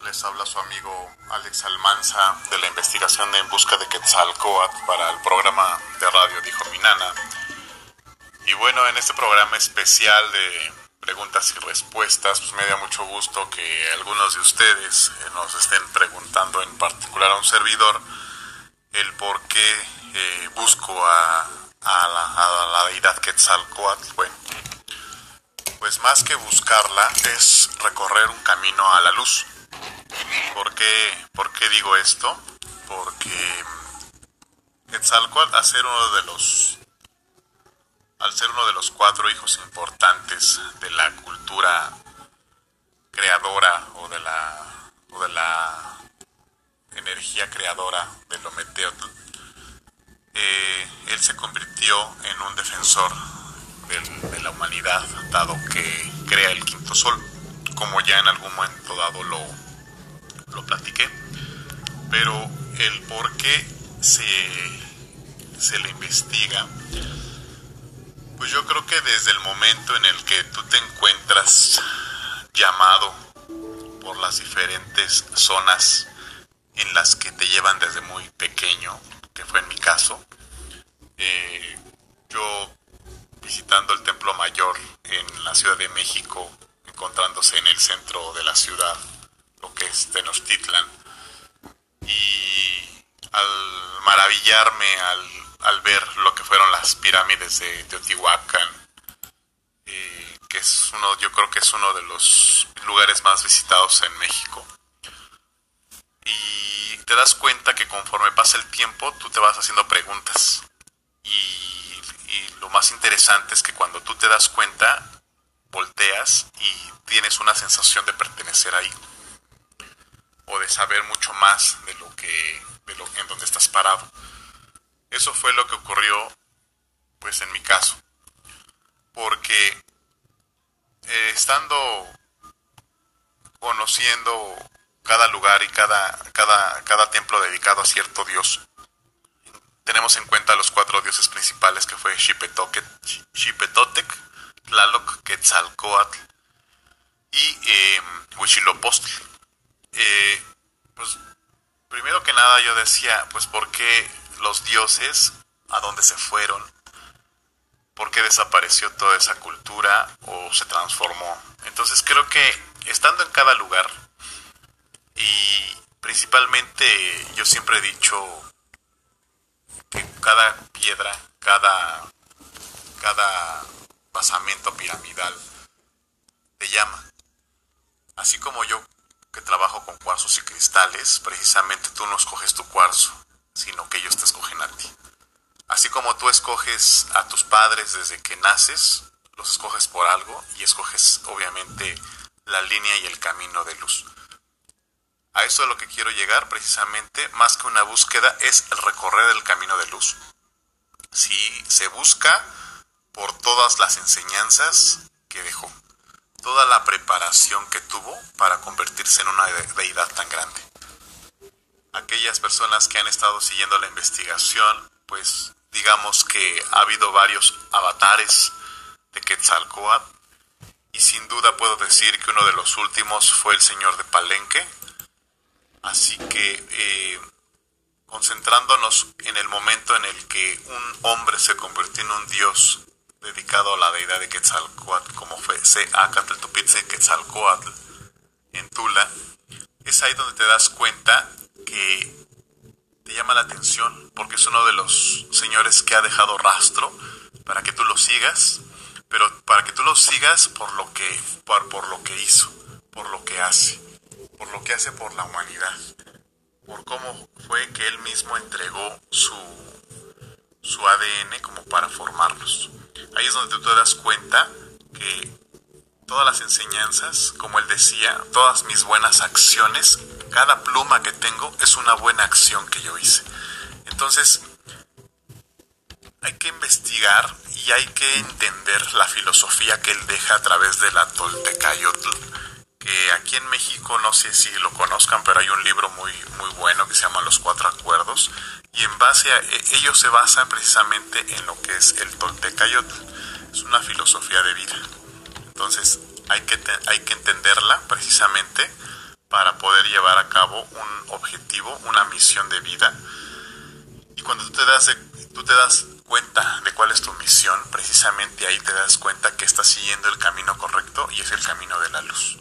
Les habla su amigo Alex Almanza de la investigación de En Busca de Quetzalcoatl para el programa de radio Dijo Mi Nana. Y bueno, en este programa especial de preguntas y respuestas, pues me da mucho gusto que algunos de ustedes eh, nos estén preguntando, en particular a un servidor, el por qué eh, busco a, la, deidad Quetzalcoatl. Pues más que buscarla es recorrer un camino a la luz. ¿Por qué, ¿Por qué digo esto? Porque Quetzalcoatl, al ser uno de los al ser uno de los cuatro hijos importantes de la cultura creadora o de la o de la energía creadora del Ometeotl, eh, él se convirtió en un defensor de la humanidad, dado que crea el quinto sol, como ya en algún momento dado lo, lo platiqué. Pero el por qué se, se le investiga, pues yo creo que desde el momento en el que tú te encuentras llamado por las diferentes zonas en las que te llevan desde muy pequeño, que fue en mi caso, eh, yo visitando el Templo Mayor en la Ciudad de México, encontrándose en el centro de la ciudad, lo que es Tenochtitlan. Y al maravillarme al, ver lo que fueron las pirámides de Teotihuacán, eh, que es uno, yo creo que es uno de los lugares más visitados en México. Y te das cuenta que conforme pasa el tiempo, tú te vas haciendo preguntas. Más interesante es que cuando tú te das cuenta, volteas y tienes una sensación de pertenecer ahí o de saber mucho más de lo que de lo en donde estás parado. Eso fue lo que ocurrió pues en mi caso. Porque eh, estando conociendo cada lugar y cada, cada, cada templo dedicado a cierto Dios, tenemos en cuenta los cuatro dioses principales que fue Xipetotec, Tlaloc, Quetzalcoatl y eh. Eh, pues primero que nada yo decía, pues ¿por qué los dioses a dónde se fueron? ¿Por qué desapareció toda esa cultura o se transformó? Entonces creo que estando en cada lugar y principalmente yo siempre he dicho que cada piedra, cada, cada basamento piramidal te llama. Así como yo que trabajo con cuarzos y cristales, precisamente tú no escoges tu cuarzo, sino que ellos te escogen a ti. Así como tú escoges a tus padres desde que naces, los escoges por algo y escoges obviamente la línea y el camino de luz. A eso es lo que quiero llegar precisamente, más que una búsqueda, es el recorrer el camino de luz. Si se busca por todas las enseñanzas que dejó, toda la preparación que tuvo para convertirse en una deidad tan grande. Aquellas personas que han estado siguiendo la investigación, pues digamos que ha habido varios avatares de Quetzalcoatl y sin duda puedo decir que uno de los últimos fue el señor de Palenque, Así que eh, concentrándonos en el momento en el que un hombre se convirtió en un dios dedicado a la deidad de Quetzalcoatl, como fue Seacatl Quetzalcoatl en Tula, es ahí donde te das cuenta que te llama la atención porque es uno de los señores que ha dejado rastro para que tú lo sigas, pero para que tú lo sigas por lo que, por, por lo que hizo, por lo que hace por lo que hace por la humanidad, por cómo fue que él mismo entregó su, su ADN como para formarlos. Ahí es donde tú te das cuenta que todas las enseñanzas, como él decía, todas mis buenas acciones, cada pluma que tengo es una buena acción que yo hice. Entonces, hay que investigar y hay que entender la filosofía que él deja a través de la Toltecayotl que aquí en México no sé si lo conozcan, pero hay un libro muy, muy bueno que se llama Los Cuatro Acuerdos y en base a e, ellos se basan precisamente en lo que es el Toltecayotl. Es una filosofía de vida. Entonces hay que, hay que entenderla precisamente para poder llevar a cabo un objetivo, una misión de vida. Y cuando tú te das, tú te das cuenta de cuál es tu misión, precisamente ahí te das cuenta que estás siguiendo el camino correcto y es el camino de la luz.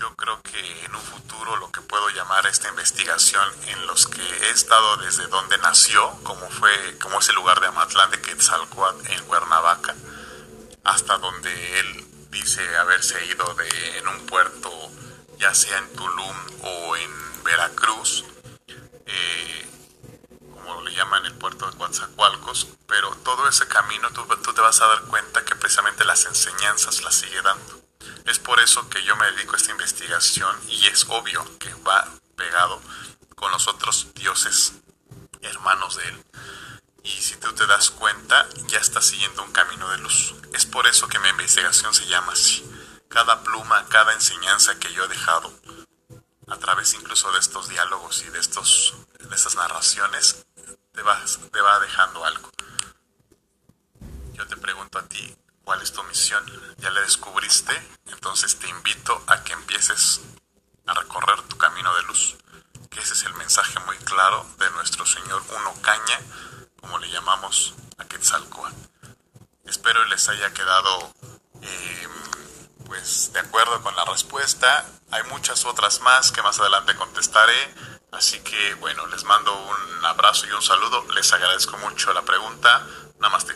Yo creo que en un futuro lo que puedo llamar esta investigación en los que he estado desde donde nació, como fue, como es el lugar de Amatlán de Quetzalcoatl en Cuernavaca, hasta donde él dice haberse ido de, en un puerto, ya sea en Tulum o en Veracruz, eh, como le llaman el puerto de Coatzacoalcos, pero todo ese camino tú, tú te vas a dar cuenta que precisamente las enseñanzas las sigue dando. Es por eso que yo me dedico a esta investigación y es obvio que va pegado con los otros dioses hermanos de él. Y si tú te das cuenta, ya está siguiendo un camino de luz. Es por eso que mi investigación se llama así. Cada pluma, cada enseñanza que yo he dejado, a través incluso de estos diálogos y de, estos, de estas narraciones, te va, te va dejando algo. Yo te pregunto a ti, ¿cuál es tu misión? ¿Ya la descubriste? Entonces te invito a que empieces a recorrer tu camino de luz. Que ese es el mensaje muy claro de nuestro Señor Uno Caña como le llamamos a Quetzalcoatl. Espero les haya quedado em, pues de acuerdo con la respuesta. Hay muchas otras más que más adelante contestaré. Así que bueno, les mando un abrazo y un saludo. Les agradezco mucho la pregunta. Namaste